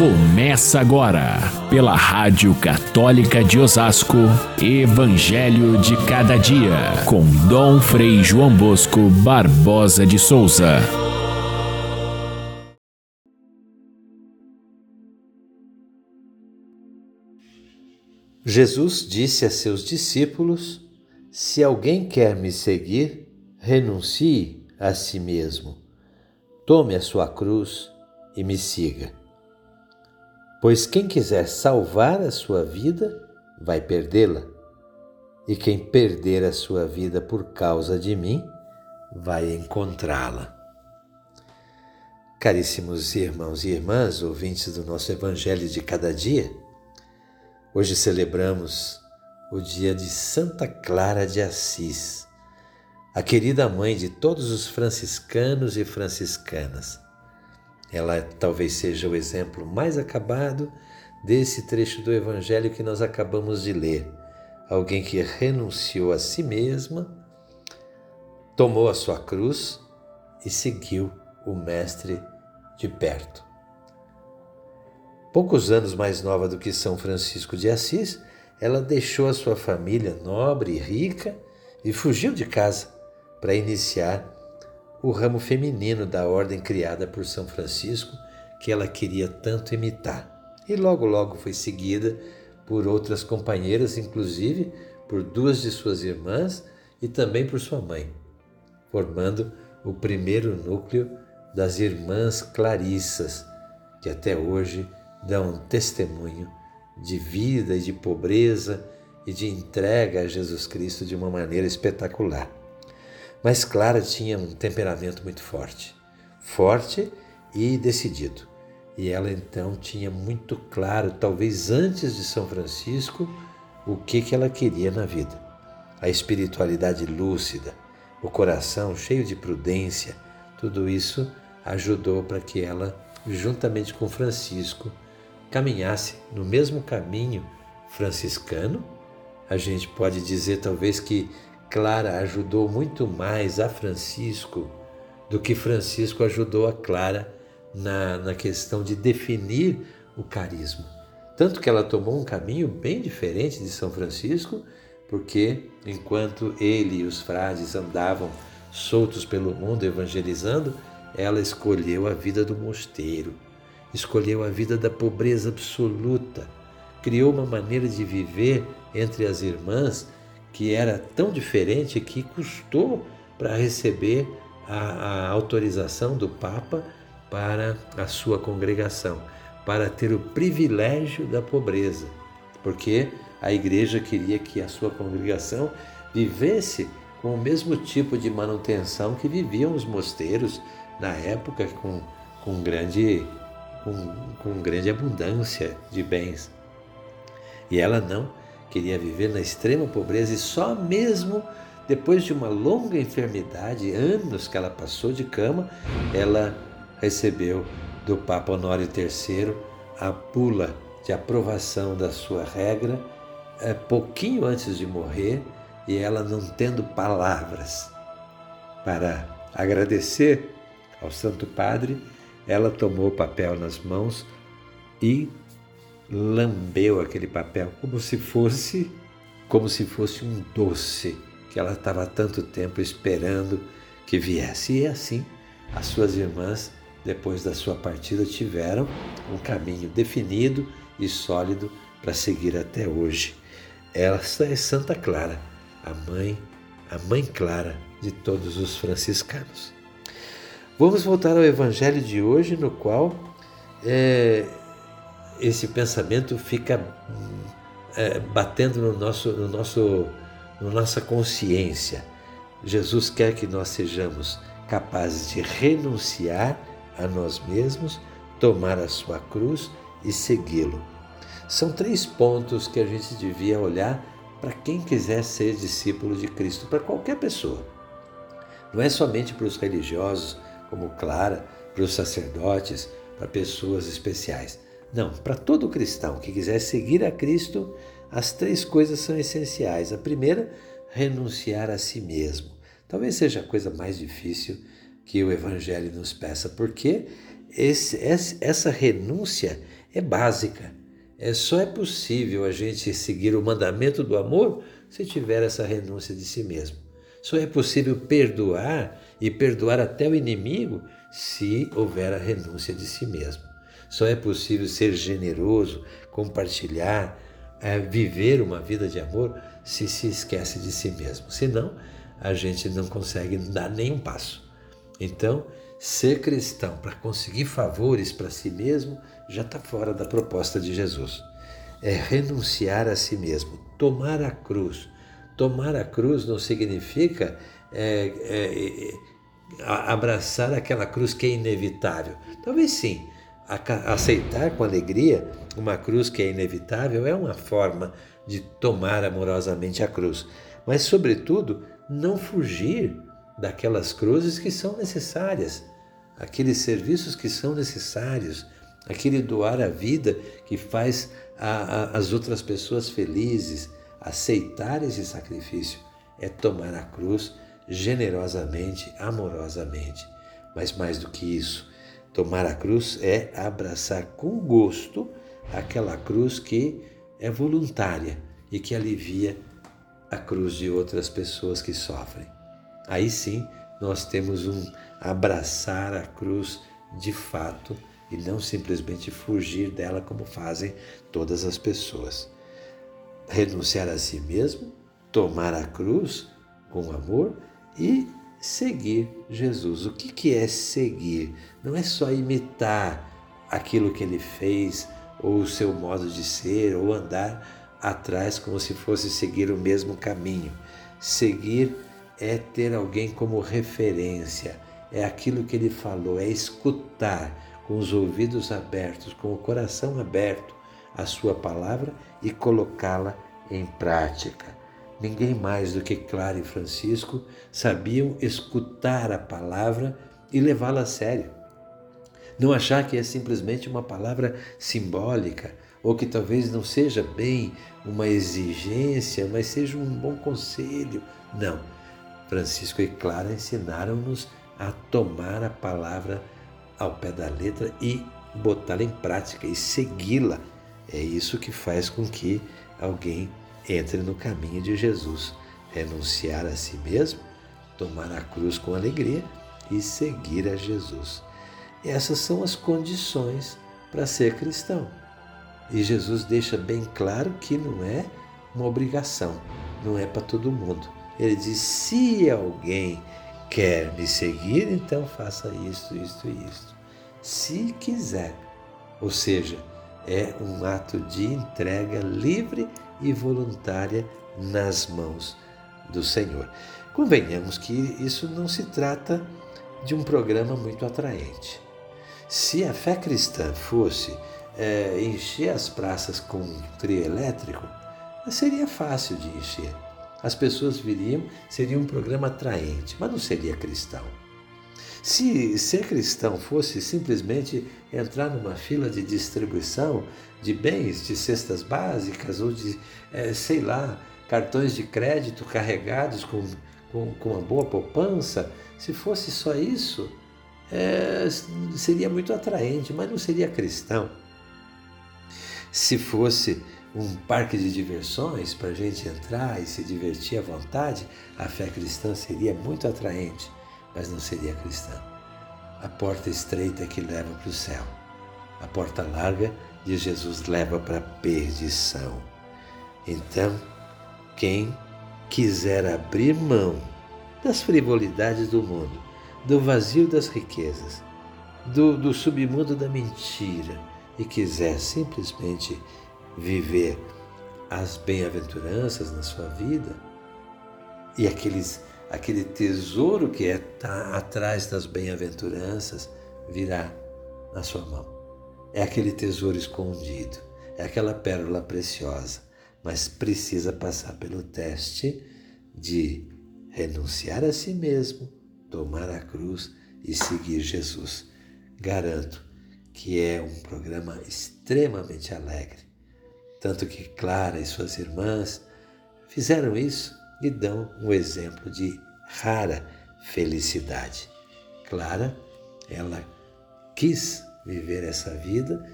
Começa agora, pela Rádio Católica de Osasco, Evangelho de Cada Dia, com Dom Frei João Bosco Barbosa de Souza. Jesus disse a seus discípulos: Se alguém quer me seguir, renuncie a si mesmo, tome a sua cruz e me siga. Pois quem quiser salvar a sua vida, vai perdê-la. E quem perder a sua vida por causa de mim, vai encontrá-la. Caríssimos irmãos e irmãs, ouvintes do nosso Evangelho de cada dia, hoje celebramos o dia de Santa Clara de Assis, a querida mãe de todos os franciscanos e franciscanas. Ela talvez seja o exemplo mais acabado desse trecho do Evangelho que nós acabamos de ler. Alguém que renunciou a si mesma, tomou a sua cruz e seguiu o Mestre de perto. Poucos anos mais nova do que São Francisco de Assis, ela deixou a sua família nobre e rica e fugiu de casa para iniciar o ramo feminino da ordem criada por São Francisco, que ela queria tanto imitar. E logo, logo foi seguida por outras companheiras, inclusive por duas de suas irmãs e também por sua mãe, formando o primeiro núcleo das Irmãs Clarissas, que até hoje dão testemunho de vida e de pobreza e de entrega a Jesus Cristo de uma maneira espetacular. Mas Clara tinha um temperamento muito forte, forte e decidido. E ela então tinha muito claro, talvez antes de São Francisco, o que, que ela queria na vida. A espiritualidade lúcida, o coração cheio de prudência, tudo isso ajudou para que ela, juntamente com Francisco, caminhasse no mesmo caminho franciscano. A gente pode dizer talvez que Clara ajudou muito mais a Francisco do que Francisco ajudou a Clara na, na questão de definir o carisma. Tanto que ela tomou um caminho bem diferente de São Francisco, porque enquanto ele e os frades andavam soltos pelo mundo evangelizando, ela escolheu a vida do mosteiro, escolheu a vida da pobreza absoluta, criou uma maneira de viver entre as irmãs que era tão diferente que custou para receber a, a, autorização do Papa para a sua congregação, para ter o privilégio da pobreza, porque a igreja queria que a sua congregação vivesse com o mesmo tipo de manutenção que viviam os mosteiros na época, com, com, grande, com, com grande abundância de bens. E ela não, queria viver na extrema pobreza e só mesmo depois de uma longa enfermidade, anos que ela passou de cama, ela recebeu do Papa Honório III a bula de aprovação da sua regra, é, pouquinho antes de morrer, e ela não tendo palavras para agradecer ao Santo Padre, ela tomou o papel nas mãos e lambeu aquele papel como se fosse como se fosse um doce que ela estava há tanto tempo esperando que viesse. E assim, as suas irmãs, depois da sua partida, tiveram um caminho definido e sólido para seguir até hoje. Essa é Santa Clara, a mãe, a mãe clara de todos os franciscanos. Vamos voltar ao evangelho de hoje, no qual é, esse pensamento fica é, batendo no nosso, no nosso, no nossa consciência. Jesus quer que nós sejamos capazes de renunciar a nós mesmos, tomar a sua cruz e segui-lo. São três pontos que a gente devia olhar para quem quiser ser discípulo de Cristo, para qualquer pessoa. Não é somente para os religiosos, como Clara, para os sacerdotes, para pessoas especiais não, para todo cristão que quiser seguir a Cristo, as três coisas são essenciais. A primeira, renunciar a si mesmo. Talvez seja a coisa mais difícil que o Evangelho nos peça, porque esse, essa renúncia é básica. É só é possível a gente seguir o mandamento do amor se tiver essa renúncia de si mesmo. Só é possível perdoar e perdoar até o inimigo se houver a renúncia de si mesmo. Só é possível ser generoso, compartilhar, é, viver uma vida de amor se se esquece de si mesmo. Senão, a gente não consegue dar nenhum passo. Então, ser cristão para conseguir favores para si mesmo já está fora da proposta de Jesus. É renunciar a si mesmo, tomar a cruz. Tomar a cruz não significa é, é, abraçar aquela cruz que é inevitável. Talvez sim, aceitar com alegria uma cruz que é inevitável é uma forma de tomar amorosamente a cruz. Mas, sobretudo, não fugir daquelas cruzes que são necessárias, aqueles serviços que são necessários, aquele doar a vida que faz a, a, as outras pessoas felizes. Aceitar esse sacrifício é tomar a cruz generosamente, amorosamente. Mas mais do que isso, tomar a cruz é abraçar com gosto aquela cruz que é voluntária e que alivia a cruz de outras pessoas que sofrem. Aí sim, nós temos um abraçar a cruz de fato e não simplesmente fugir dela como fazem todas as pessoas. Renunciar a si mesmo, tomar a cruz com amor e seguir Jesus. O que é seguir? Não é só imitar aquilo que ele fez, ou o seu modo de ser, ou andar atrás como se fosse seguir o mesmo caminho. Seguir é ter alguém como referência, é aquilo que ele falou, é escutar com os ouvidos abertos, com o coração aberto a sua palavra e colocá-la em prática. Ninguém mais do que Clara e Francisco sabiam escutar a palavra e levá-la a sério. Não achar que é simplesmente uma palavra simbólica, ou que talvez não seja bem uma exigência, mas seja um bom conselho. Não Francisco e Clara ensinaram-nos a tomar a palavra ao pé da letra e botá-la em prática e segui-la. É isso que faz com que alguém entre no caminho de Jesus, renunciar a si mesmo, tomar a cruz com alegria e seguir a Jesus. Essas são as condições para ser cristão. E Jesus deixa bem claro que não é uma obrigação, não é para todo mundo. Ele diz: se alguém quer me seguir, então faça isto, isto e isto. Se quiser. Ou seja, é um ato de entrega livre e voluntária nas mãos do Senhor. Convenhamos que isso não se trata de um programa muito atraente. Se a fé cristã fosse é, encher as praças com um trio elétrico, seria fácil de encher as pessoas viriam, seria um programa atraente, mas não seria cristão. Se ser cristão fosse simplesmente entrar numa fila de distribuição de bens, de cestas básicas ou de, é, sei lá, cartões de crédito carregados com, com, com uma boa poupança, se fosse só isso, é, seria muito atraente, mas não seria cristão. Se fosse um parque de diversões para a gente entrar e se divertir à vontade, a fé cristã seria muito atraente, mas não seria cristã. A porta estreita que leva para o céu, a porta larga de Jesus leva para a perdição. Então, quem quiser abrir mão das frivolidades do mundo, do vazio das riquezas, do, do submundo da mentira e quiser simplesmente viver as bem-aventuranças na sua vida e aqueles, aquele tesouro que é tá atrás das bem-aventuranças virá na sua mão. É aquele tesouro escondido, é aquela pérola preciosa, mas precisa passar pelo teste de renunciar a si mesmo, tomar a cruz e seguir Jesus. Garanto que é um programa extremamente alegre tanto que Clara e suas irmãs fizeram isso e dão um exemplo de rara felicidade. Clara, ela quis viver essa vida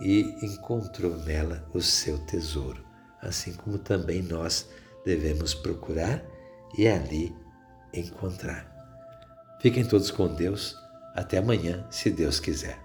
e encontrou nela o seu tesouro, assim como também nós devemos procurar e ali encontrar. Fiquem todos com Deus. Até amanhã, se Deus quiser.